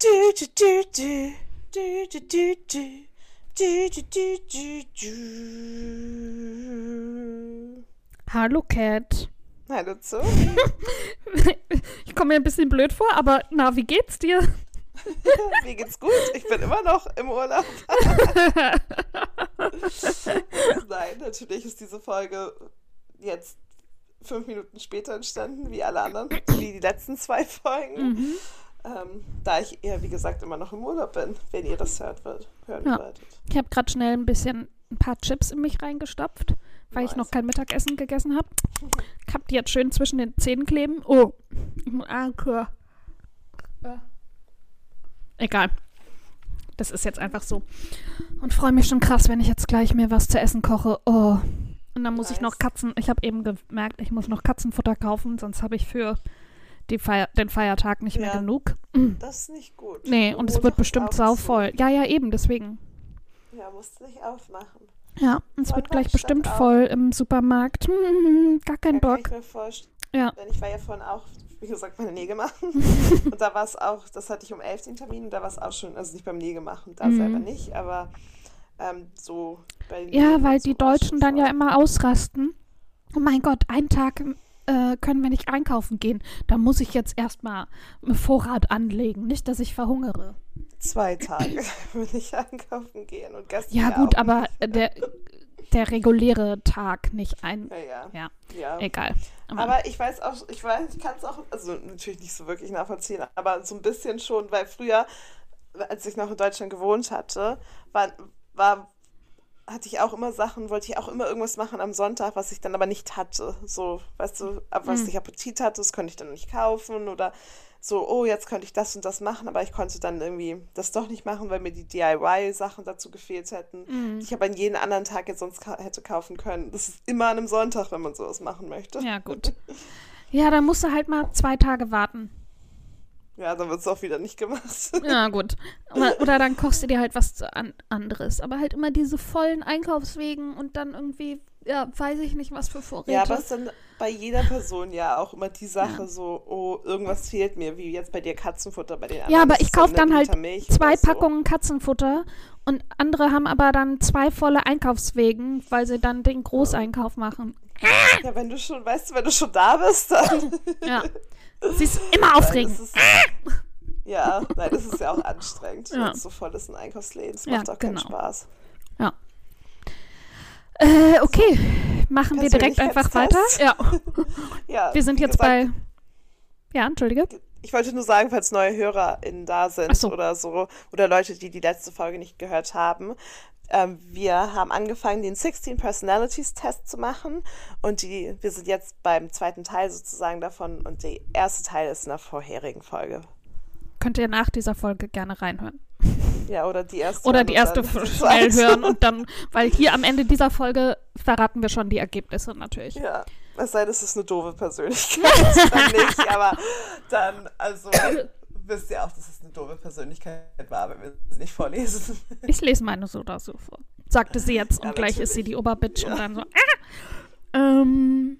Du, du, du, du. Du, du, du, du. Du, du, du, du, du. Hallo Cat. Hallo zu. Ich komme mir ein bisschen blöd vor, aber na, wie geht's dir? Mir geht's gut. Ich bin immer noch im Urlaub. Nein, natürlich ist diese Folge jetzt fünf Minuten später entstanden, wie alle anderen, wie die letzten zwei Folgen. Mhm. Ähm, da ich eher, wie gesagt, immer noch im Urlaub bin, wenn ihr das hört wird, hören Ja. werdet. Ich habe gerade schnell ein bisschen ein paar Chips in mich reingestopft, weil ich Nice. noch kein Mittagessen gegessen habe. Ich habe die jetzt schön zwischen den Zähnen kleben. Oh, Anke. Egal. Das ist jetzt einfach so. Und freue mich schon krass, wenn ich jetzt gleich mir was zu essen koche. Oh. Und dann muss ich noch Nice. Katzen. Ich habe eben gemerkt, ich muss noch Katzenfutter kaufen, sonst habe ich für Feier, den Feiertag nicht mehr Ja. genug. Das ist nicht gut. Nee, und es wird bestimmt sauvoll. Ja, ja, eben, deswegen. Ja, musst du nicht aufmachen. Ja, und es wird gleich bestimmt auf? voll im Supermarkt. Hm, gar kein Ja, kann Bock. ich mir vorstellen. Ja. Denn ich war ja vorhin auch, wie gesagt, meine Nägel machen. und da war es auch, das hatte ich um 11 den Termin und da war es auch schon, also nicht beim Nägel machen, da Mhm. selber nicht, aber ähm, so bei den Ja, Nägeln weil die so Deutschen dann ja immer ausrasten. Oh mein Gott, einen Tag äh, können wir nicht einkaufen gehen. Da muss ich jetzt erstmal einen Vorrat anlegen. Nicht, dass ich verhungere. Zwei Tage will ich einkaufen gehen und gestern Ja, gut, aber äh, der, der reguläre Tag, nicht ein. Ja, ja. Ja, egal. Aber ich weiß auch, ich weiß, ich kann es auch, also natürlich nicht so wirklich nachvollziehen, aber so ein bisschen schon, weil früher, als ich noch in Deutschland gewohnt hatte, war, war hatte ich auch immer Sachen, wollte ich auch immer irgendwas machen am Sonntag, was ich dann aber nicht hatte. So, weißt du, ab was Hm. ich Appetit hatte, das konnte ich dann nicht kaufen oder so, oh, jetzt könnte ich das und das machen, aber ich konnte dann irgendwie das doch nicht machen, weil mir die DIY-Sachen dazu gefehlt hätten, Mhm. die ich aber an jeden anderen Tag jetzt sonst ka hätte kaufen können. Das ist immer an einem Sonntag, wenn man sowas machen möchte. Ja, gut. Ja, dann musst du halt mal zwei Tage warten. Ja, dann wird es auch wieder nicht gemacht. Ja, gut. Oder, oder dann kochst du dir halt was an, anderes. Aber halt immer diese vollen Einkaufswegen und dann irgendwie, ja, weiß ich nicht, was für Vorräte. Ja, aber es ist dann bei jeder Person ja auch immer die Sache so, oh, irgendwas fehlt mir, wie jetzt bei dir Katzenfutter, bei den anderen. Ja, aber ich kaufe dann halt zwei so. Packungen Katzenfutter und andere haben aber dann zwei volle Einkaufswegen, weil sie dann den Großeinkauf machen. Ja, wenn du schon, weißt du, wenn du schon da bist, dann. Ja. Sie ist immer aufregend. ist, ja, nein, das ist ja auch anstrengend, Ja. es so voll ist in Einkaufsläden. Das Ja, macht auch keinen genau. Spaß. Äh, okay. Machen wir direkt einfach weiter. Ja. Ja, Wir sind jetzt gesagt, bei. Ja, entschuldige. Ich wollte nur sagen, falls neue HörerInnen da sind so. oder so, oder Leute, die die letzte Folge nicht gehört haben. Ähm, wir haben angefangen, den 16 Personalities Test zu machen und die, wir sind jetzt beim zweiten Teil sozusagen davon und der erste Teil ist in der vorherigen Folge. Könnt ihr nach dieser Folge gerne reinhören. Ja, oder die erste. Oder die erste schnell hören und dann, weil hier am Ende dieser Folge verraten wir schon die Ergebnisse natürlich. Ja, es sei denn, es ist eine doofe Persönlichkeit, dann nicht, aber dann, also, wisst ihr auch, dass es eine doofe Persönlichkeit war, wenn wir es nicht vorlesen. Ich lese meine so oder so vor. Sagte sie jetzt und Ja, gleich ist sie natürlich. die Oberbitch Ja. und dann so. Ah! Ähm,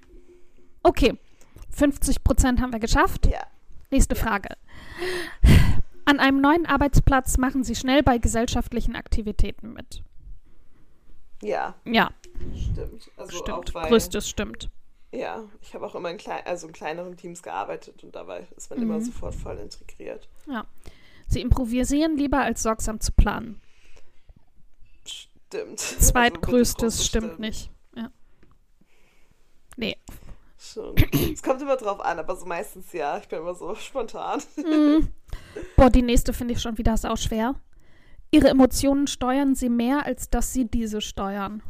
okay. 50 Prozent haben wir geschafft. Ja. Nächste Frage. An einem neuen Arbeitsplatz machen Sie schnell bei gesellschaftlichen Aktivitäten mit. Ja, Ja, stimmt. Also stimmt. Größtes stimmt. Ja, ich habe auch immer in, klein, also in kleineren Teams gearbeitet und dabei ist man Mhm. immer sofort voll integriert. Ja. Sie improvisieren lieber als sorgsam zu planen. Stimmt. Zweitgrößtes Also stimmt mittelgroßes nicht. Ja. Nee. Schon. Es kommt immer drauf an, aber so meistens ja. Ich bin immer so spontan. Mm. Boah, die nächste finde ich schon wieder sau schwer. Ihre Emotionen steuern sie mehr, als dass sie diese steuern.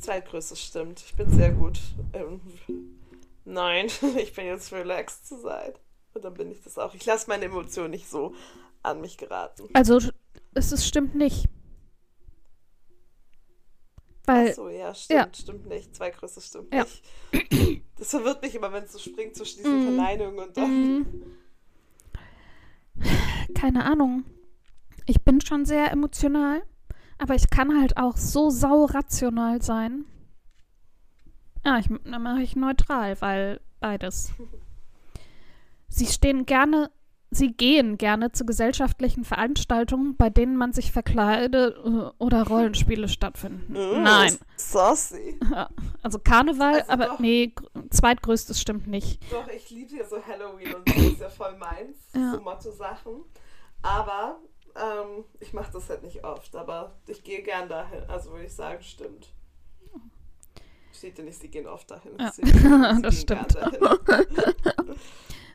Zweitgrößtes stimmt. Ich bin sehr gut. Ähm, nein, ich bin jetzt relaxed zu sein. Und dann bin ich das auch. Ich lasse meine Emotionen nicht so an mich geraten. Also, es ist, stimmt nicht. Weil, Ach so, ja, stimmt, ja. stimmt nicht. Zweitgrößtes stimmt Ja. nicht. Das verwirrt mich immer, wenn es so springt zwischen diesen Mhm. Verneinungen und dann. mm, keine Ahnung. Ich bin schon sehr emotional, aber ich kann halt auch so sau rational sein. Ja, ich, dann mache ich neutral, weil beides. Sie stehen gerne Sie gehen gerne zu gesellschaftlichen Veranstaltungen, bei denen man sich verkleidet äh, oder Rollenspiele stattfinden. Mm, Nein. Saucy. Also Karneval, Also aber doch. nee, gr- zweitgrößtes stimmt nicht. Doch, ich liebe ja so Halloween und so, ist ja voll meins. Ja. So Motto-Sachen. Aber ähm, ich mache das halt nicht oft. Aber ich gehe gern dahin. Also würde ich sagen, stimmt. Steht ja nicht, sie gehen oft dahin. Ja, Sie- sie das stimmt.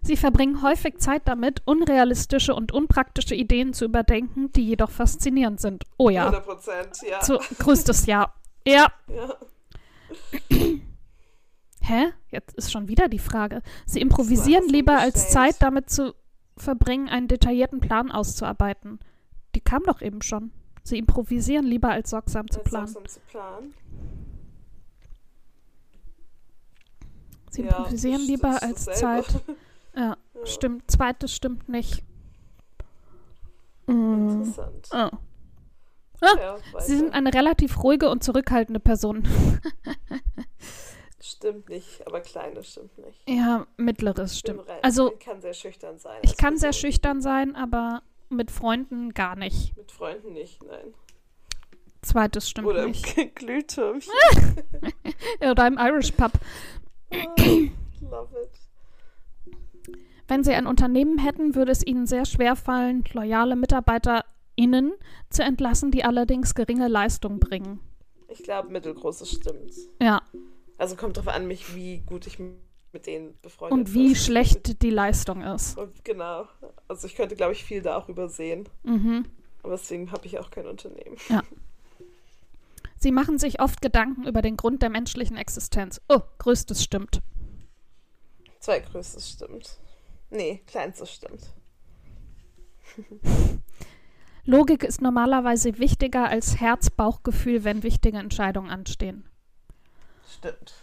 Sie verbringen häufig Zeit damit, unrealistische und unpraktische Ideen zu überdenken, die jedoch faszinierend sind. Oh ja, 100 Prozent, ja. zu größtes Ja. Ja. ja. Hä? Jetzt ist schon wieder die Frage. Sie improvisieren lieber als. Zeit damit zu verbringen, einen detaillierten Plan auszuarbeiten. Die kam doch eben schon. Sie improvisieren lieber als sorgsam zu planen. langsam zu planen. Sie Ja, improvisieren lieber als dasselbe. Zeit. Ja, Ja. stimmt. Zweites stimmt nicht. Mm. Interessant. Oh. Ja, Sie sind eine relativ ruhige und zurückhaltende Person. Stimmt nicht, aber kleine stimmt nicht. ja, mittleres stimmt. Also, ich kann sehr schüchtern sein. ich kann sehr schüchtern sein, aber mit Freunden gar nicht. Mit Freunden nicht, nein. Zweites stimmt Oder im nicht. Glühtürmchen. Oder im Irish Pub. Love it. Wenn Sie ein Unternehmen hätten, würde es Ihnen sehr schwer fallen, loyale MitarbeiterInnen zu entlassen, die allerdings geringe Leistung bringen. Ich glaube, mittelgroßes stimmt. Ja, Also kommt drauf an, mich, wie gut ich mit denen befreundet und wie bin. schlecht die Leistung ist. Und genau. Also ich könnte, glaube ich, viel da auch übersehen. Mhm. Aber deswegen habe ich auch kein Unternehmen. Sie machen sich oft Gedanken über den Grund der menschlichen Existenz. Oh, größtes stimmt. Zweitgrößtes stimmt. Nee, kleinstes stimmt. Logik ist normalerweise wichtiger als Herz-Bauchgefühl, wenn wichtige Entscheidungen anstehen. Stimmt.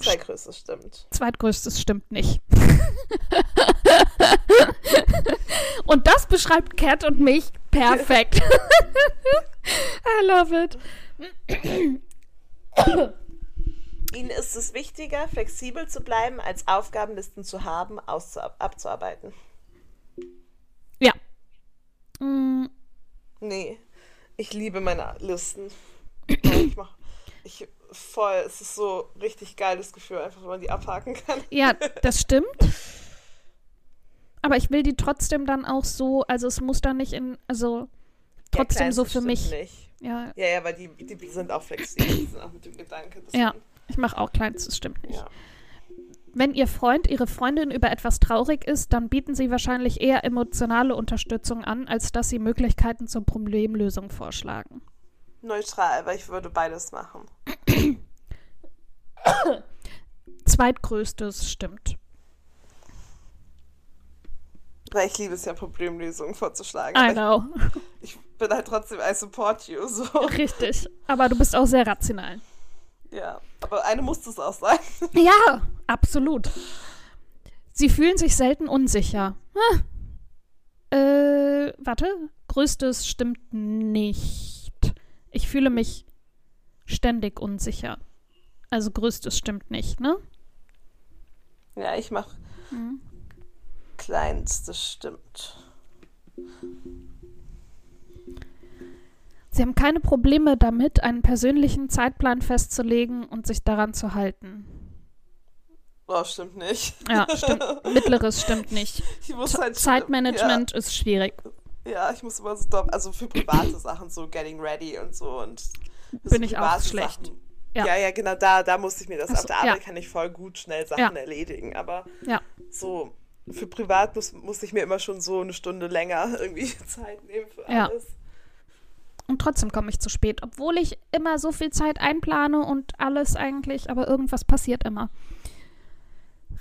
Zweitgrößtes stimmt. Zweitgrößtes stimmt nicht. und das beschreibt Cat und mich perfekt. I love it. Ihnen ist es wichtiger, flexibel zu bleiben, als Aufgabenlisten zu haben, abzuarbeiten. Ja. Mm, Nee, ich liebe meine Listen. ich mach, ich voll, es ist so richtig geiles Gefühl, einfach wenn man die abhaken kann. Ja, das stimmt. Aber ich will die trotzdem dann auch so, also es muss dann nicht in, also trotzdem Ja, so für mich. Nicht. Ja, Ja, ja, weil die, die sind auch flexibel, die sind auch mit dem Gedanke. dass Ja. ich mache auch kleins, das stimmt nicht. ja. Wenn Ihr Freund, Ihre Freundin über etwas traurig ist, dann bieten Sie wahrscheinlich eher emotionale Unterstützung an, als dass Sie Möglichkeiten zur Problemlösung vorschlagen. Neutral, weil ich würde beides machen. Zweitgrößtes stimmt. Weil ich liebe es ja, Problemlösungen vorzuschlagen. I know. ich, ich bin halt trotzdem, I support you. So. Richtig. Aber du bist auch sehr rational. Ja, aber eine muss das auch sein. Ja, absolut. Sie fühlen sich selten unsicher. Ah. Äh, warte. Größtes stimmt nicht. Ich fühle mich ständig unsicher. Also größtes stimmt nicht, ne? Ja, ich mache Mhm. kleinstes stimmt. Sie haben keine Probleme damit, einen persönlichen Zeitplan festzulegen und sich daran zu halten. Oh, stimmt nicht. Ja, stimmt. Mittleres stimmt nicht. Halt Zeitmanagement ist schwierig. Ja, ich muss immer so dopp, also für private Sachen, so getting ready und so und so Bin ich auch schlecht. Sachen. Ja. Ja. ja, genau, da, da musste ich mir das. Ach so, Auf der Arbeit ja. kann ich voll gut schnell Sachen Ja. erledigen, aber Ja. so für privat muss, muss ich mir immer schon so eine Stunde länger irgendwie Zeit nehmen für Ja. alles. Und trotzdem komme ich zu spät, obwohl ich immer so viel Zeit einplane und alles eigentlich, aber irgendwas passiert immer.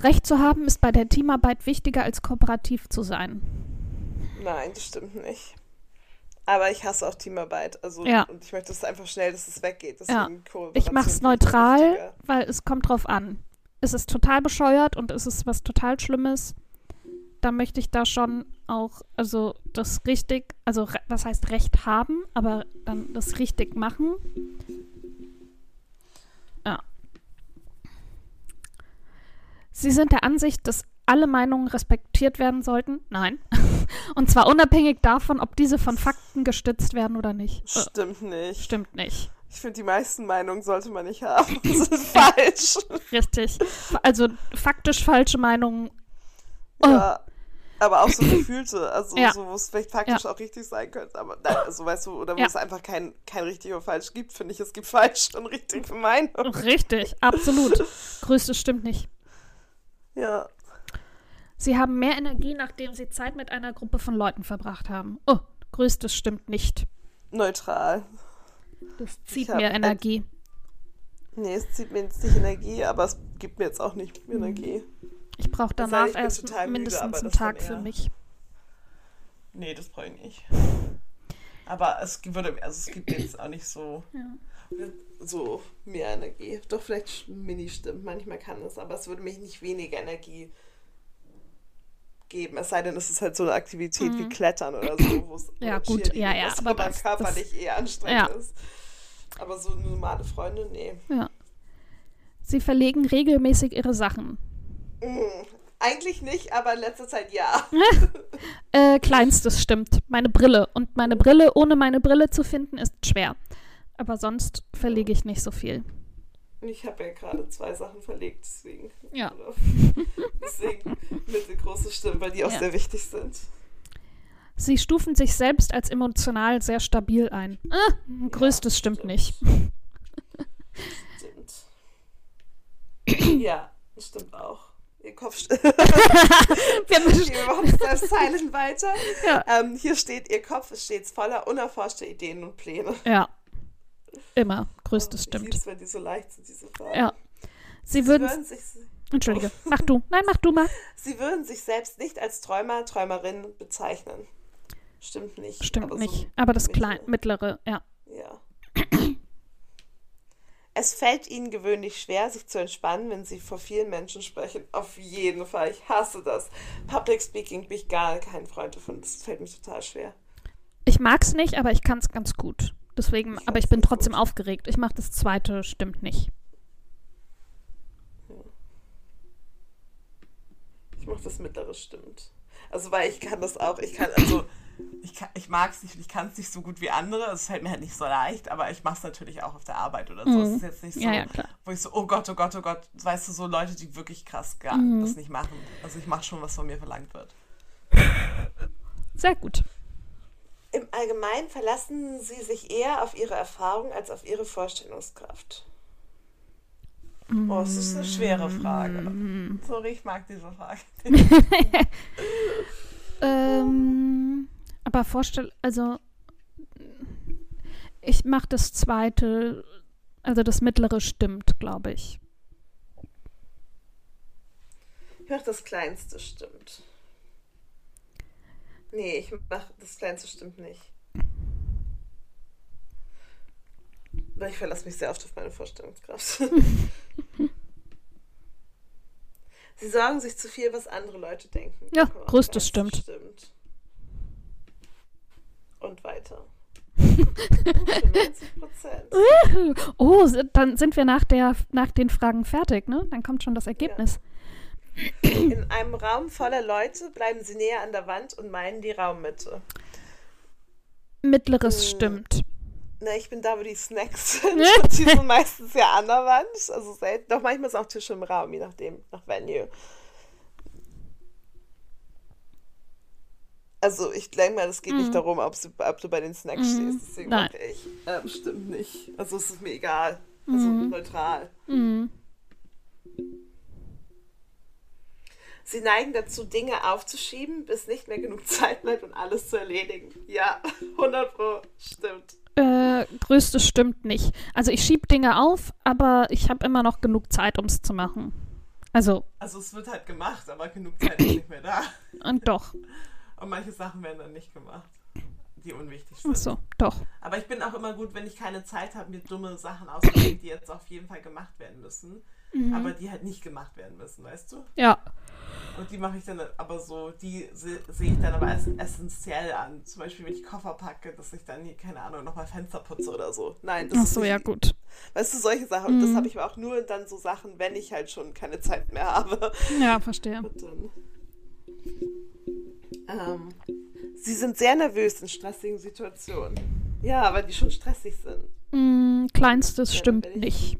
Recht zu haben ist bei der Teamarbeit wichtiger als kooperativ zu sein. Nein, das stimmt nicht. Aber ich hasse auch Teamarbeit. Also Ja. und ich möchte es einfach schnell, dass es weggeht. Ja. Deswegen Ich Kooperation mache es ich neutral, wichtiger. weil es kommt drauf an. Ist es total bescheuert und ist es was total Schlimmes, dann möchte ich da schon auch, also das richtig, also was heißt Recht haben, aber dann das richtig machen. Ja. Sie sind der Ansicht, dass alle Meinungen respektiert werden sollten? Nein. Und zwar unabhängig davon, ob diese von Fakten gestützt werden oder nicht. Äh, Stimmt nicht. Stimmt nicht. Ich finde, die meisten Meinungen sollte man nicht haben. Das ist falsch. Richtig. Also faktisch falsche Meinungen. Oh. Ja. Aber auch so gefühlte, also Ja. so, wo es vielleicht faktisch auch richtig sein könnte. Aber nein, also weißt du, oder wo Ja. es einfach kein, kein richtig oder falsch gibt, finde ich, es gibt falsch und richtig für Meinung. Richtig, absolut. Größtes stimmt nicht. Ja. Sie haben mehr Energie, nachdem sie Zeit mit einer Gruppe von Leuten verbracht haben. Oh, größtes stimmt nicht. Neutral. Das zieht mir Energie. Nee, es zieht mir jetzt nicht Energie, aber es gibt mir jetzt auch nicht Energie. Ich brauche Es sei denn, danach ich erst müde, mindestens einen das Tag für mich. Nee, das brauche ich nicht. Aber es würde, also es gibt jetzt auch nicht so, so mehr Energie. Doch vielleicht Mini stimmt, manchmal kann es, aber es würde mich nicht weniger Energie geben. Es sei denn, es ist halt so eine Aktivität wie Klettern oder so, wo es Mhm. Ja, oder gut, ja, ja, ist, aber das- körperlich eher anstrengend Ja. ist. Aber so normale Freunde, nee. Ja. Sie verlegen regelmäßig ihre Sachen. Mm, eigentlich nicht, aber in letzter Zeit ja. Äh, kleinstes stimmt. Meine Brille. Und meine Brille, ohne meine Brille zu finden, ist schwer. Aber sonst verlege ich nicht so viel. Ich habe ja gerade zwei Sachen verlegt, deswegen. Ja. deswegen mittelgroße Stimmen, weil die auch Ja. sehr wichtig sind. Sie stufen sich selbst als emotional sehr stabil ein. Ah, größtes stimmt stimmt. nicht. Stimmt. ja, das stimmt auch. Ihr Kopf. Wir machen selbst silent weiter. Ja. Ähm, hier steht, ihr Kopf ist stets voller unerforschter Ideen und Pläne. ja. Immer. Größtes stimmt. lieb's, wenn die so leicht sind, diese Fragen. Ja. Sie Sie würden. würden, sich, Entschuldige. Mach du. Nein, mach du mal. sie würden sich selbst nicht als Träumer, Träumerin bezeichnen. Stimmt nicht. Stimmt aber so nicht. Aber das klein, mittlere, ja. Ja. Es fällt ihnen gewöhnlich schwer, sich zu entspannen, wenn sie vor vielen Menschen sprechen. Auf jeden Fall. Ich hasse das. Public Speaking bin ich gar kein Freund davon. Das fällt mir total schwer. Ich mag's nicht, aber ich kann's ganz gut. Deswegen, aber ich bin trotzdem aufgeregt. Ich mach das zweite, stimmt nicht. Ich mache das mittlere stimmt. Also, weil ich kann das auch. Ich kann, also, ich, kann, ich mag es nicht und ich kann es nicht so gut wie andere. Es fällt mir halt nicht so leicht, aber ich mache es natürlich auch auf der Arbeit oder so. Mhm. Es ist jetzt nicht so, Ja, ja, wo ich so, oh Gott, oh Gott, oh Gott. Weißt du, so Leute, die wirklich krass gar, Mhm. das nicht machen. Also, ich mache schon, was von mir verlangt wird. Sehr gut. Im Allgemeinen verlassen sie sich eher auf ihre Erfahrung als auf ihre Vorstellungskraft. Oh, es ist eine schwere Frage. Sorry, ich mag diese Frage. Ähm, aber vorstell, also ich mach das zweite, also das mittlere stimmt, glaube ich. Ich mach das Kleinste, stimmt. Nee, ich mach das Kleinste, stimmt nicht. Weil ich verlasse mich sehr oft auf meine Vorstellungskraft. Sie sorgen sich zu viel, was andere Leute denken. Ja, Komm, größtes stimmt. stimmt. Und weiter. 95 Prozent. Oh, dann sind wir nach, der, nach den Fragen fertig, ne? Dann kommt schon das Ergebnis. In einem Raum voller Leute bleiben sie näher an der Wand und meinen die Raummitte. Mittleres Hm. stimmt. Na, ich bin da, wo die Snacks sind. Die sind meistens ja an der Wand. Also selten. Doch manchmal sind auch Tische im Raum, je nachdem, nach Venue. Also ich denke mal, es geht nicht darum, ob, sie, ob du bei den Snacks Mhm. stehst. Deswegen Nein. ich. Ähm, stimmt nicht. Also es ist mir egal. Also neutral. Mhm. Sie neigen dazu, Dinge aufzuschieben, bis nicht mehr genug Zeit bleibt, um alles zu erledigen. Ja, 100 Pro. Stimmt. Äh, größtes stimmt nicht. Also ich schieb Dinge auf, aber ich habe immer noch genug Zeit, um es zu machen. Also, Also es wird halt gemacht, aber genug Zeit ist nicht mehr da. und doch. Und manche Sachen werden dann nicht gemacht. die unwichtig sind. Ach so, doch. Aber ich bin auch immer gut, wenn ich keine Zeit habe, mir dumme Sachen auszudenken, die jetzt auf jeden Fall gemacht werden müssen. Mhm. Aber die halt nicht gemacht werden müssen, weißt du? Ja. Und die mache ich dann aber so, die se- sehe ich dann aber als essentiell an. Zum Beispiel, wenn ich Koffer packe, dass ich dann, hier, keine Ahnung, nochmal Fenster putze oder so. Nein, das Ach ist so, nicht, ja, gut. Weißt du, solche Sachen. Und das Mhm. habe ich aber auch nur dann so Sachen, wenn ich halt schon keine Zeit mehr habe. Ja, verstehe. Und dann. Ähm, sie sind sehr nervös in stressigen Situationen. Ja, weil die schon stressig sind. Mm, kleinstes Ja, stimmt nicht.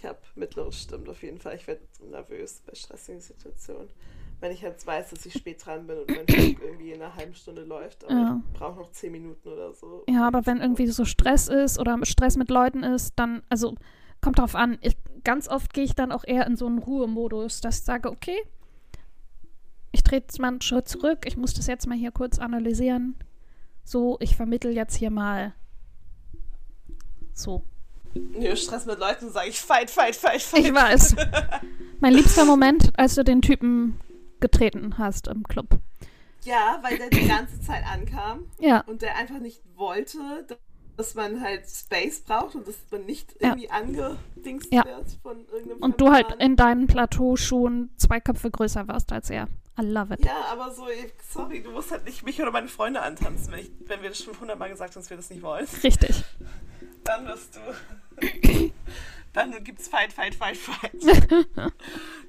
Ich habe mittleres stimmt auf jeden Fall. Ich werde nervös bei stressigen Situationen. Wenn ich halt weiß, dass ich spät dran bin und mein Flug irgendwie in einer halben Stunde läuft, aber Ja. ich brauche noch zehn Minuten oder so. Ja, aber wenn irgendwie so Stress ist oder Stress mit Leuten ist, dann, also kommt drauf an. Ich, ganz oft gehe ich dann auch eher in so einen Ruhemodus, dass ich sage, okay, ich trete jetzt mal einen Schritt zurück, ich muss das jetzt mal hier kurz analysieren. So, ich vermittel jetzt hier mal. So. Nö, Stress mit Leuten sage ich fight, fight, fight, fight. Ich weiß. Mein liebster Moment, als du den Typen getreten hast im Club. Ja, weil der die ganze Zeit ankam Ja, und der einfach nicht wollte, dass man halt Space braucht und dass man nicht Ja. irgendwie angedingst Ja. wird von irgendeinem und du halt in deinen Plateauschuhen zwei Köpfe größer warst als er. I love it. Ja, aber so, sorry, du musst halt nicht mich oder meine Freunde antanzen. Wenn, ich, wenn wir das schon hundertmal gesagt haben, dass wir das nicht wollen, Richtig. Dann wirst du. dann gibt's Fight, Fight, Fight, Fight.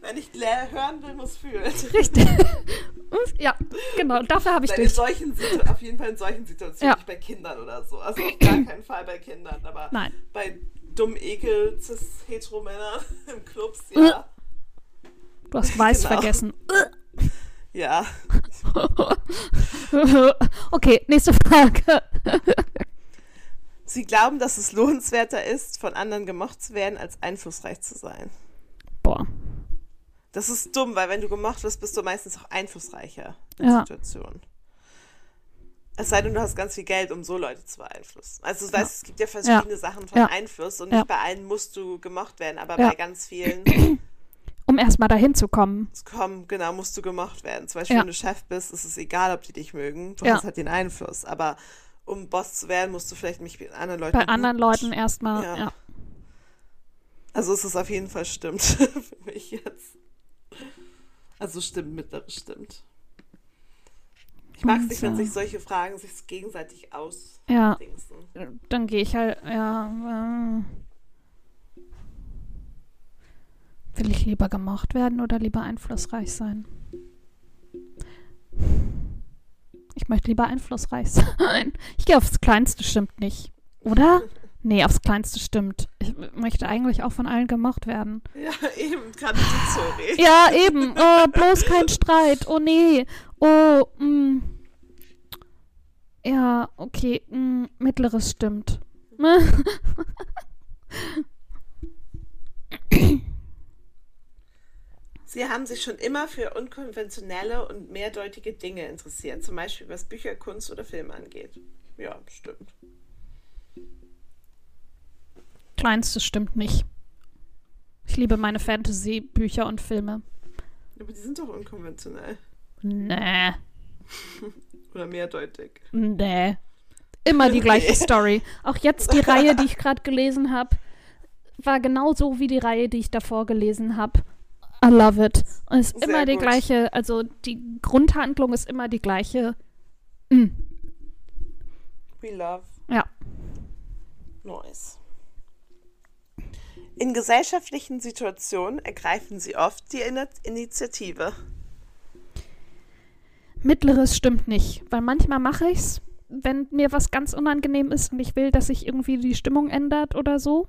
wenn ich hören will, muss fühlen. Richtig. ja, genau. Dafür habe ich Nein, in dich. solchen Situ auf jeden Fall in solchen Situationen, Ja. nicht bei Kindern oder so. Also auf gar keinen Fall bei Kindern, aber Nein. bei dumm Ekel cis hetero Männern im Clubs, ja. Du hast weiß Genau. vergessen. Ja. okay, nächste Frage. Sie glauben, dass es lohnenswerter ist, von anderen gemocht zu werden, als einflussreich zu sein. Boah. Das ist dumm, weil wenn du gemocht wirst, bist du meistens auch einflussreicher in Ja. Situationen. Es sei denn, du hast ganz viel Geld, um so Leute zu beeinflussen. Also du weißt, es gibt ja verschiedene Sachen von Ja. Einfluss und Ja. nicht bei allen musst du gemocht werden, aber Ja. bei ganz vielen Um erstmal dahin zu kommen. komm, genau, musst du gemocht werden. Zum Beispiel, Ja. wenn du Chef bist, ist es egal, ob die dich mögen. Du Ja. hast halt den Einfluss. Aber um Boss zu werden, musst du vielleicht mich mit anderen Leuten. Bei anderen Leuten erstmal. Ja. Ja. Also es ist auf jeden Fall stimmt für mich jetzt. Also stimmt, mittleres stimmt. Ich mag es nicht, wenn äh, sich solche Fragen sich gegenseitig ausdingsen. Ja, dann gehe ich halt, ja. Äh, will ich lieber gemocht werden oder lieber einflussreich sein? Ich möchte lieber einflussreich sein. Ich gehe aufs Kleinste, stimmt nicht. Oder? Nee, aufs Kleinste stimmt. Ich möchte eigentlich auch von allen gemocht werden. Ja, eben, gerade die Zori. Ja, eben. Oh, bloß kein Streit. Oh nee. Oh, mm. Ja, okay. Mm, mittleres stimmt. Sie haben sich schon immer für unkonventionelle und mehrdeutige Dinge interessiert, zum Beispiel was Bücher, Kunst oder Film angeht. Ja, stimmt. Kleinstes stimmt nicht. Ich liebe meine Fantasy-Bücher und Filme. Aber die sind doch unkonventionell. Nee. Oder mehrdeutig. Nee. Immer die gleiche Story. Auch jetzt die Reihe, die ich gerade gelesen habe, war genauso wie die Reihe, die ich davor gelesen habe. I love it. Und es ist Sehr immer die gut. gleiche, also die Grundhandlung ist immer die gleiche. Mm. We love Ja. noise. In gesellschaftlichen Situationen ergreifen sie oft die Ini- Initiative. Mittleres stimmt nicht, weil manchmal mache ich's, wenn mir was ganz unangenehm ist und ich will, dass sich irgendwie die Stimmung ändert oder so.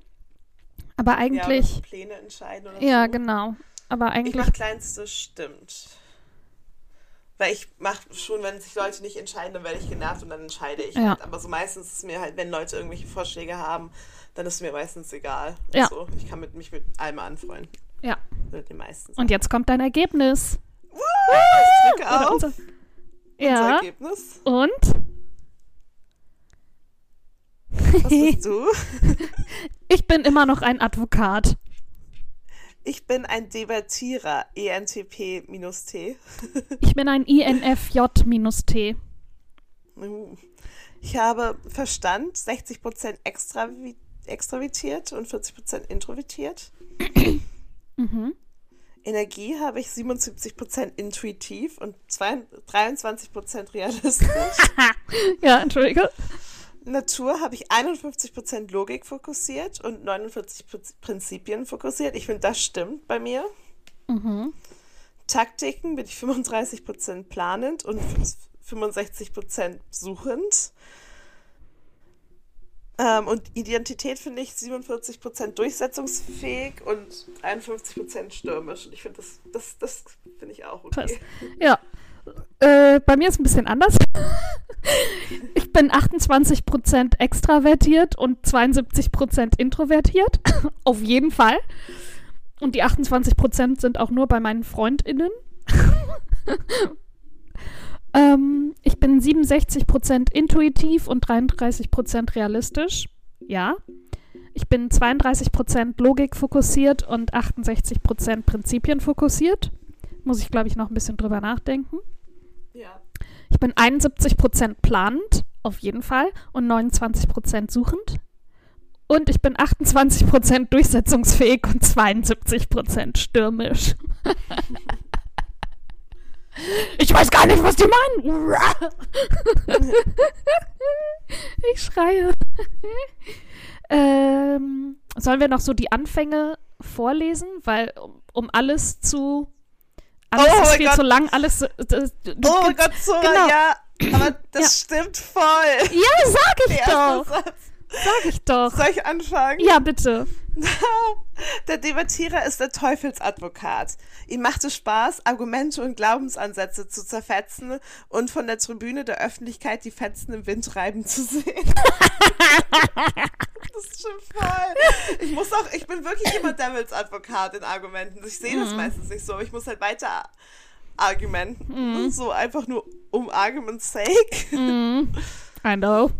Aber Ja, eigentlich, so Pläne entscheiden oder ja, so. genau. Aber Ich eigentlich, mach Kleinstes stimmt. Weil ich mach schon, wenn sich Leute nicht entscheiden, dann werde ich genervt und dann entscheide ich Ja. halt. Aber so meistens ist es mir halt, wenn Leute irgendwelche Vorschläge haben, dann ist es mir meistens egal. Ja. So, ich kann mit, mich mit allem anfreunden. ja. Mit den meisten. Und jetzt kommt dein Ergebnis. ich drücke auf. unser, Unser ja. Ergebnis. Und? Was bist du? Ich bin immer noch ein Advokat. Ich bin ein Debattierer. ENTP-T. Ich bin ein INFJ-T. Ich habe Verstand 60% extravi extravertiert und 40% introvertiert. Mhm. Energie habe ich 77% intuitiv und 23% realistisch. Ja, entschuldige. Natur habe ich 51% Logik fokussiert und 49% Prinzipien fokussiert. Ich finde, das stimmt bei mir. Mhm. Taktiken bin ich 35% planend und 65% suchend. Ähm, und Identität finde ich 47% durchsetzungsfähig und 51% stürmisch. Und ich finde, das, das, das finde ich auch Krass. okay. Ja. Äh, bei mir ist ein bisschen anders. ich bin 28% extravertiert und 72% introvertiert. Auf jeden Fall. Und die 28% sind auch nur bei meinen FreundInnen. ähm, ich bin 67% intuitiv und 33% realistisch. Ja. Ich bin 32% Logik fokussiert und 68% Prinzipien fokussiert. Muss ich, glaube ich, noch ein bisschen drüber nachdenken. Ja. Ich bin 71% planend, auf jeden Fall, und 29% suchend. Und ich bin 28% durchsetzungsfähig und 72% stürmisch. ich weiß gar nicht, was die meinen. ich schreie. ähm, sollen wir noch so die Anfänge vorlesen? Weil, um, um alles zu. Alles Oh ist viel Gott. zu lang, alles. Du, du, Oh mein Gott, Zora, genau. ja, aber das stimmt voll. Ja, sag ich Der doch. Sag ich doch. Soll ich anfangen? Ja, bitte. Der Debattierer ist der Teufelsadvokat. Ihm macht es Spaß, Argumente und Glaubensansätze zu zerfetzen und von der Tribüne der Öffentlichkeit die Fetzen im Wind reiben zu sehen. das stimmt voll. Ich muss auch, ich bin wirklich immer Devils Advokat in Argumenten. Ich sehe das meistens nicht so. Ich muss halt weiter argumenten. So einfach nur um Argument's sake. Mm, I know.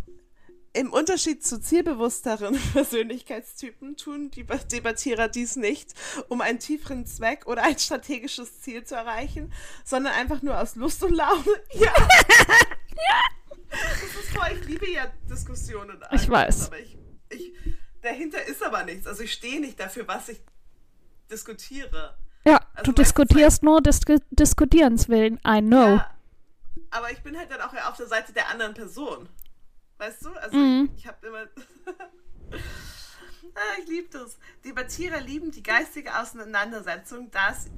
Im Unterschied zu zielbewussteren Persönlichkeitstypen tun die Ba- Debattierer dies nicht, um einen tieferen Zweck oder ein strategisches Ziel zu erreichen, sondern einfach nur aus Lust und Laune. Ja. Das ist voll, ich liebe ja Diskussionen. Ich weiß. Aber ich, ich, dahinter ist aber nichts. Also ich stehe nicht dafür, was ich diskutiere. Ja, Also du diskutierst nur des Diskutierens willen. I know. Ja, aber ich bin halt dann auch ja auf der Seite der anderen Person. Weißt du? Also Mhm. ich, ich habe immer. ah, ich liebe das. Debattierer lieben die geistige Auseinandersetzung, da, es,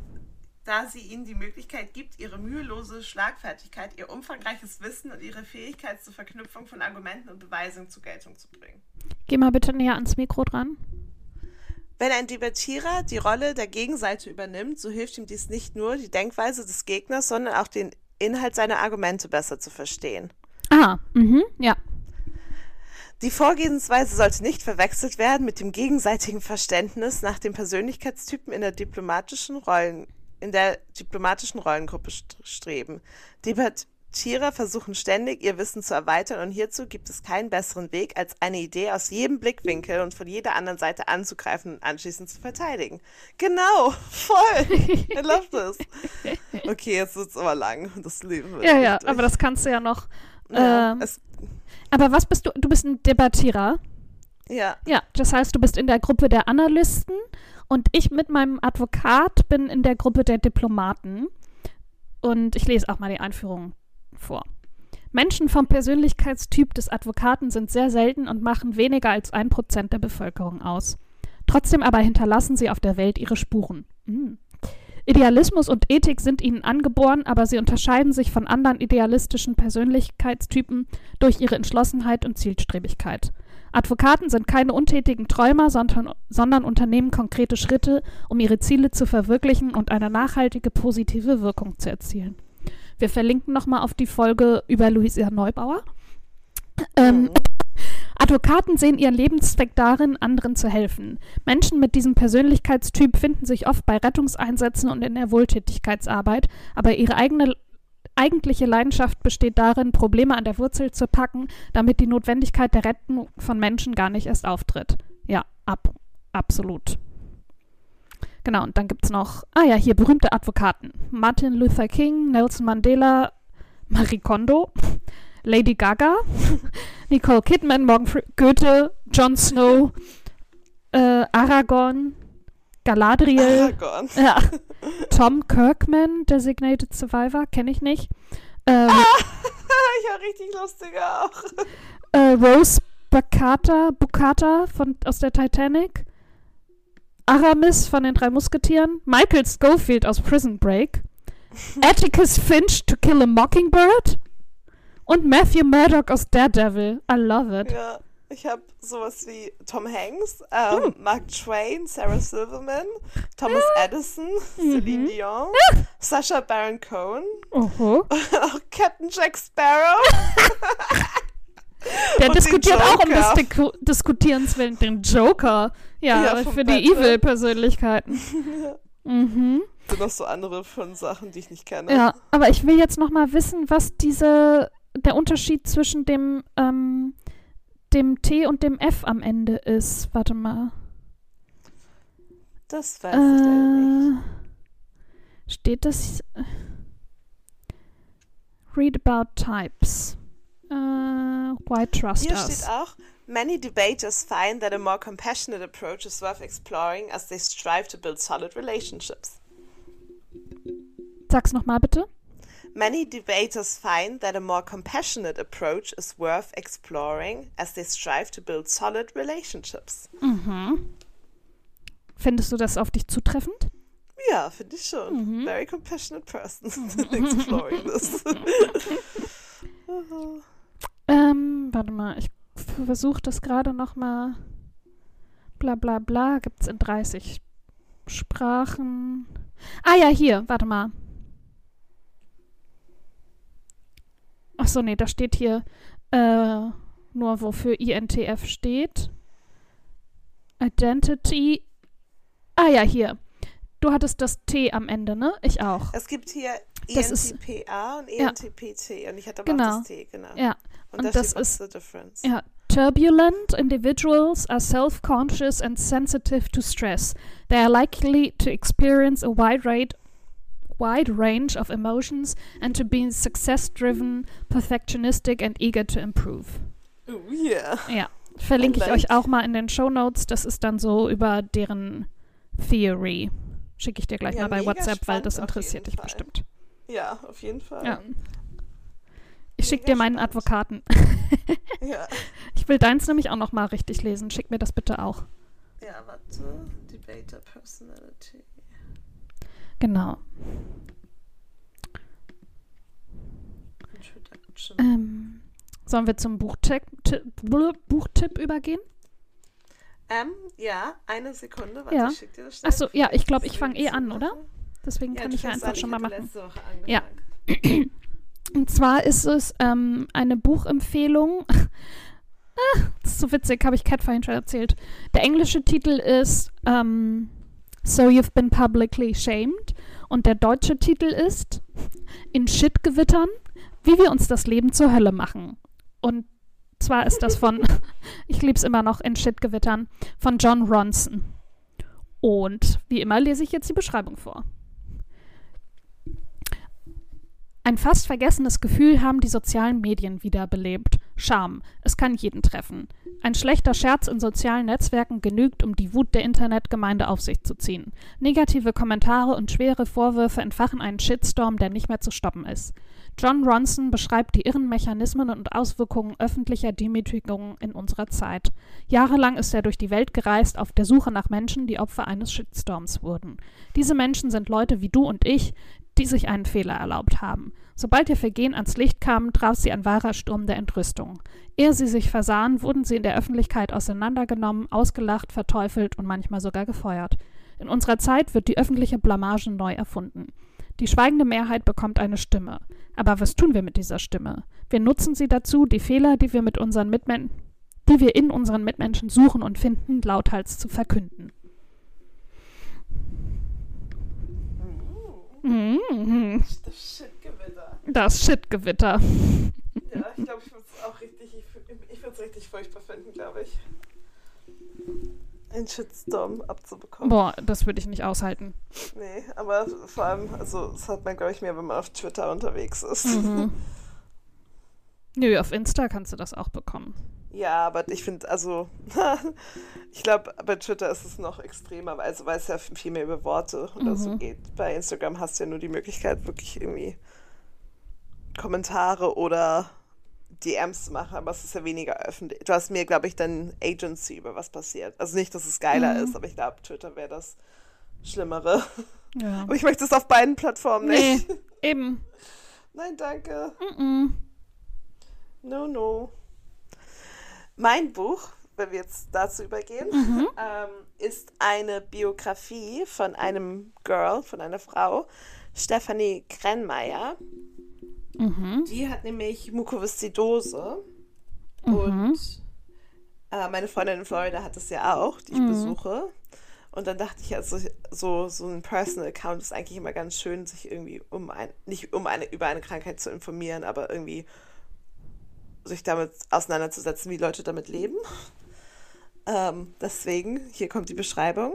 da sie ihnen die Möglichkeit gibt, ihre mühelose Schlagfertigkeit, ihr umfangreiches Wissen und ihre Fähigkeit zur Verknüpfung von Argumenten und Beweisen zur Geltung zu bringen. Geh mal bitte näher ans Mikro dran. Wenn ein Debattierer die Rolle der Gegenseite übernimmt, so hilft ihm dies nicht nur, die Denkweise des Gegners, sondern auch den Inhalt seiner Argumente besser zu verstehen. Ah, mhm, ja. Die Vorgehensweise sollte nicht verwechselt werden mit dem gegenseitigen Verständnis nach den Persönlichkeitstypen in der diplomatischen Rollen, in der diplomatischen Rollengruppe st- streben. Debattierer versuchen ständig, ihr Wissen zu erweitern und hierzu gibt es keinen besseren Weg, als eine Idee aus jedem Blickwinkel und von jeder anderen Seite anzugreifen und anschließend zu verteidigen. Genau, voll. I love this. Okay, jetzt wird's aber lang. Das Leben Ja, ja, aber das kannst du ja noch. Ja, ähm, Aber was bist du? Du bist ein Debattierer. ja, Ja, das heißt, du bist in der Gruppe der Analysten und ich mit meinem Advokat bin in der Gruppe der Diplomaten. Und ich lese auch mal die Einführung vor. Menschen vom Persönlichkeitstyp des Advokaten sind sehr selten und machen weniger als ein Prozent der Bevölkerung aus. Trotzdem aber hinterlassen sie auf der Welt ihre Spuren. Hm. Idealismus und Ethik sind ihnen angeboren, aber sie unterscheiden sich von anderen idealistischen Persönlichkeitstypen durch ihre Entschlossenheit und Zielstrebigkeit. Advokaten sind keine untätigen Träumer, sondern, sondern unternehmen konkrete Schritte, um ihre Ziele zu verwirklichen und eine nachhaltige positive Wirkung zu erzielen. Wir verlinken nochmal auf die Folge über Luisa Neubauer. Ähm, Mhm. Advokaten sehen ihren Lebenszweck darin, anderen zu helfen. Menschen mit diesem Persönlichkeitstyp finden sich oft bei Rettungseinsätzen und in der Wohltätigkeitsarbeit, aber ihre eigene eigentliche Leidenschaft besteht darin, Probleme an der Wurzel zu packen, damit die Notwendigkeit der Rettung von Menschen gar nicht erst auftritt. Ja, ab, absolut. Genau, und dann gibt es noch, ah ja, hier berühmte Advokaten. Martin Luther King, Nelson Mandela, Marie Kondo. Lady Gaga, Nicole Kidman, Morgan Fre Goethe, Jon Snow, äh, Aragorn, Galadriel, Aragorn. ja, Tom Kirkman, Designated Survivor, kenne ich nicht. Ähm, ja, richtig lustig auch. äh, Rose Bacata, Bukata von, aus der Titanic, Aramis von den drei Musketieren, Michael Schofield aus Prison Break, Atticus Finch to Kill a Mockingbird und Matthew Murdock aus Daredevil. I love it. Ja, ich habe sowas wie Tom Hanks, ähm, Mark Twain, Sarah Silverman, Thomas Edison, Celine Dion, Sacha Baron Cohen, Oho. auch Captain Jack Sparrow. Der Und diskutiert auch um des Joker. Diku Diskutierens willen den Joker. Ja, Ja, für die. Evil-Persönlichkeiten. mhm. sind noch so andere von Sachen, die ich nicht kenne. Ja, aber ich will jetzt noch mal wissen, was diese der Unterschied zwischen dem ähm, dem T und dem F am Ende ist. Warte mal. Das weiß ich leider nicht. Äh, steht das? Read about types. Äh, why trust Hier us? steht auch, many debaters find that a more compassionate approach is worth exploring as they strive to build solid relationships. Sag's noch mal bitte. Many debaters find that a more compassionate approach is worth exploring as they strive to build solid relationships. Mhm. Findest du das auf dich zutreffend? Ja, finde ich schon. Mhm. Very compassionate person exploring this. Ähm, warte mal, ich versuche das gerade noch mal. Bla bla bla, gibt's in 30 Sprachen. Ah ja, hier, warte mal. Ach so, nee, da steht hier äh, nur, wofür INTF steht. Identity. Ah ja, hier. Du hattest das T am Ende, ne? Ich auch. es gibt hier Das ist- ENTPA und E Ja. ENTPT und ich hatte aber Genau. auch das T, genau. Ja. Und, und da das what's ist- the difference. Ja. Turbulent individuals are self conscious and sensitive to stress. They are likely to experience a wide, rate, wide range of emotions and to be success driven, perfectionistic, and eager to improve. Oh, yeah. Ja. Verlinke ich euch auch mal in den Show Notes. Das ist dann so über deren Theory. Schicke ich dir gleich Ja, mal bei WhatsApp, weil das interessiert dich Fall. bestimmt. Ja, auf jeden Fall. Ja. Ich schicke dir meinen spannend. Advokaten. Ja. Ich will deins nämlich auch noch mal richtig lesen. Schick mir das bitte auch. Ja, warte. Debater Personality. Genau. Ähm, sollen wir zum Buchtipp, übergehen? Ähm, ja, eine Sekunde. Warte, Ja. ich schick dir das schnell. Achso, ja, ich glaube, ich fange eh an, oder? Deswegen Ja, kann ich ja einfach schon mal machen. Ja. Und zwar ist es ähm, eine Buchempfehlung. ah, das ist so witzig, habe ich Cat vorhin schon erzählt. Der englische Titel ist ähm, So You've Been Publicly Shamed und der deutsche Titel ist In Shitgewittern, wie wir uns das Leben zur Hölle machen. Und zwar ist das von, ich liebe es immer noch, In Shitgewittern, von John Ronson. Und wie immer lese ich jetzt die Beschreibung vor. Ein fast vergessenes Gefühl haben die sozialen Medien wiederbelebt. Scham. Es kann jeden treffen. Ein schlechter Scherz in sozialen Netzwerken genügt, um die Wut der Internetgemeinde auf sich zu ziehen. Negative Kommentare und schwere Vorwürfe entfachen einen Shitstorm, der nicht mehr zu stoppen ist. John Ronson beschreibt die irren Mechanismen und Auswirkungen öffentlicher Demütigungen in unserer Zeit. Jahrelang ist er durch die Welt gereist auf der Suche nach Menschen, die Opfer eines Shitstorms wurden. Diese Menschen sind Leute wie du und ich, die sich einen Fehler erlaubt haben. Sobald ihr Vergehen ans Licht kam, traf sie ein wahrer Sturm der Entrüstung. Ehe sie sich versahen, wurden sie in der Öffentlichkeit auseinandergenommen, ausgelacht, verteufelt und manchmal sogar gefeuert. In unserer Zeit wird die öffentliche Blamage neu erfunden. Die schweigende Mehrheit bekommt eine Stimme. Aber was tun wir mit dieser Stimme? Wir nutzen sie dazu, die Fehler, die wir mit unseren Mitmen die wir in unseren Mitmenschen suchen und finden, lauthals zu verkünden. Mhm. Das Shitgewitter. Das Shitgewitter. Ja, ich glaube, ich würde es auch richtig, ich, würd- ich würde es richtig furchtbar finden, glaube ich. Einen Shitstorm abzubekommen. Boah, das würde ich nicht aushalten. Nee, aber vor allem, also das hat man, glaube ich, mehr, wenn man auf Twitter unterwegs ist. Mhm. Nö, auf Insta kannst du das auch bekommen. Ja, aber ich finde, also, ich glaube, bei Twitter ist es noch extremer, also, weil es ja viel mehr über Worte oder mhm. so geht. Bei Instagram hast du ja nur die Möglichkeit, wirklich irgendwie Kommentare oder DMs zu machen, aber es ist ja weniger öffentlich. Du hast mir, glaube ich, dann Agency über was passiert. Also nicht, dass es geiler mhm. ist, aber ich glaube, Twitter wäre das Schlimmere. Ja. Aber ich möchte es auf beiden Plattformen nicht. Nee, eben. Nein, danke. Mm -mm. No, no. Mein Buch, wenn wir jetzt dazu übergehen, mhm. ähm, ist eine Biografie von einem Girl, von einer Frau, Stephanie Krennmeier. Mhm. Die hat nämlich Mukoviszidose. Mhm. Und äh, meine Freundin in Florida hat es ja auch, die ich mhm. besuche. Und dann dachte ich, also so, so ein Personal Account ist eigentlich immer ganz schön, sich irgendwie um ein, nicht um eine, über eine Krankheit zu informieren, aber irgendwie sich damit auseinanderzusetzen, wie Leute damit leben. Ähm, deswegen, hier kommt die Beschreibung.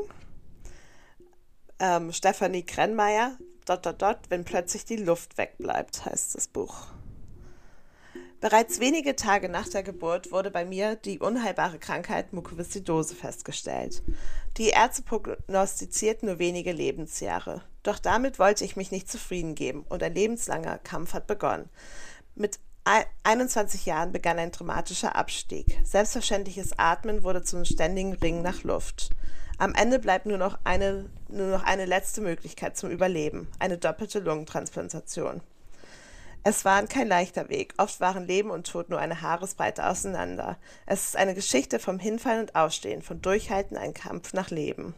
Ähm, Stefanie Krennmeier, dot, dot, dot, wenn plötzlich die Luft wegbleibt, heißt das Buch. Bereits wenige Tage nach der Geburt wurde bei mir die unheilbare Krankheit Mukoviszidose festgestellt. Die Ärzte prognostizierten nur wenige Lebensjahre. Doch damit wollte ich mich nicht zufrieden geben und ein lebenslanger Kampf hat begonnen. Mit 21 Jahren begann ein dramatischer Abstieg. Selbstverständliches Atmen wurde zum ständigen Ringen nach Luft. Am Ende bleibt nur noch eine, nur noch eine letzte Möglichkeit zum Überleben, eine doppelte Lungentransplantation. Es war kein leichter Weg. Oft waren Leben und Tod nur eine Haaresbreite auseinander. Es ist eine Geschichte vom Hinfallen und Aufstehen, von Durchhalten, ein Kampf nach Leben.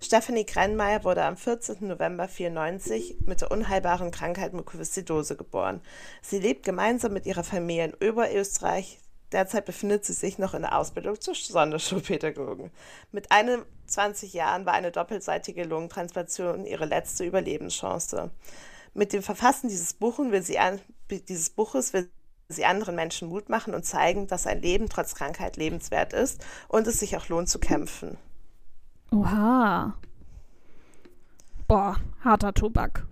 Stephanie Krennmeier wurde am 14. November 1994 mit der unheilbaren Krankheit Mukoviszidose geboren. Sie lebt gemeinsam mit ihrer Familie in Oberösterreich. Derzeit befindet sie sich noch in der Ausbildung zur Sonderschulpädagogin. Mit 21 Jahren war eine doppelseitige Lungentransplantation ihre letzte Überlebenschance. Mit dem Verfassen dieses, Buchen will sie an, dieses Buches will sie anderen Menschen Mut machen und zeigen, dass ein Leben trotz Krankheit lebenswert ist und es sich auch lohnt zu kämpfen. Oha. Boah, harter Tobak.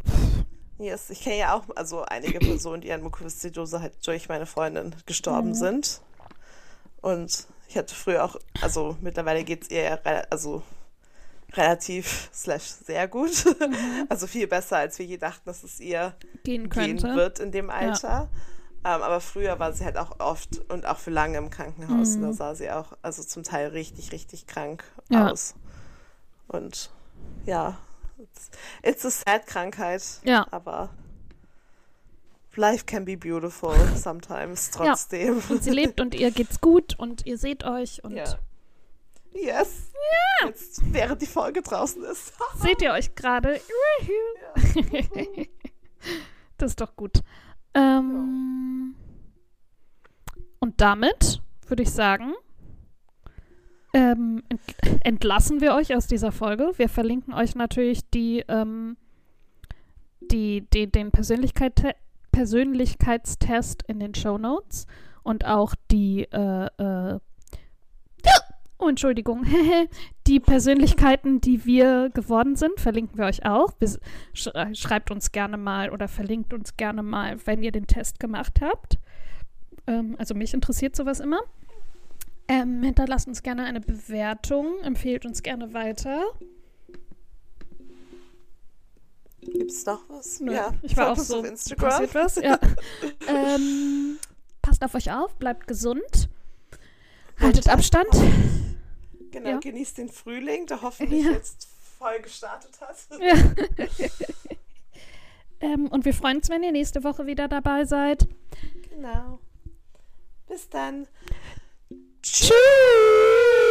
Yes, ich kenne ja auch also einige Personen, die an Mukoviszidose halt durch meine Freundin gestorben mhm. sind. Und ich hatte früher auch, also mittlerweile geht es ihr ja also relativ slash sehr gut. Mhm. Also viel besser, als wir je dachten, dass es ihr gehen, gehen wird in dem Alter. Ja. Ähm, aber früher war sie halt auch oft und auch für lange im Krankenhaus. Mhm. da sah sie auch also zum Teil richtig, richtig krank ja. aus. Und ja, it's, a sad Krankheit. Ja. Aber life can be beautiful sometimes trotzdem. Ja. Und sie lebt und ihr geht's gut und ihr seht euch und. Ja. Yes. Ja. Jetzt, während die Folge draußen ist. Seht ihr euch gerade? das ist doch gut. Ähm, und damit würde ich sagen, ähm, entlassen wir euch aus dieser Folge. Wir verlinken euch natürlich die, ähm, die, die, den Persönlichkeit, Persönlichkeitstest in den Show Notes und auch die äh, äh, Oh, Entschuldigung. die Persönlichkeiten, die wir geworden sind, verlinken wir euch auch. Schreibt uns gerne mal oder verlinkt uns gerne mal, wenn ihr den Test gemacht habt. Ähm, also mich interessiert sowas immer. Ähm, hinterlasst uns gerne eine Bewertung, empfehlt uns gerne weiter. Gibt es noch was? Nö, ja, ich war auch so. Auf Instagram. Was? Ja. ähm, passt auf euch auf, bleibt gesund. Haltet Abstand. Genau, ja. genießt den Frühling, der hoffentlich ja. jetzt voll gestartet hat. Ja. ähm, und wir freuen uns, wenn ihr nächste Woche wieder dabei seid. Genau. Bis dann. Cheers.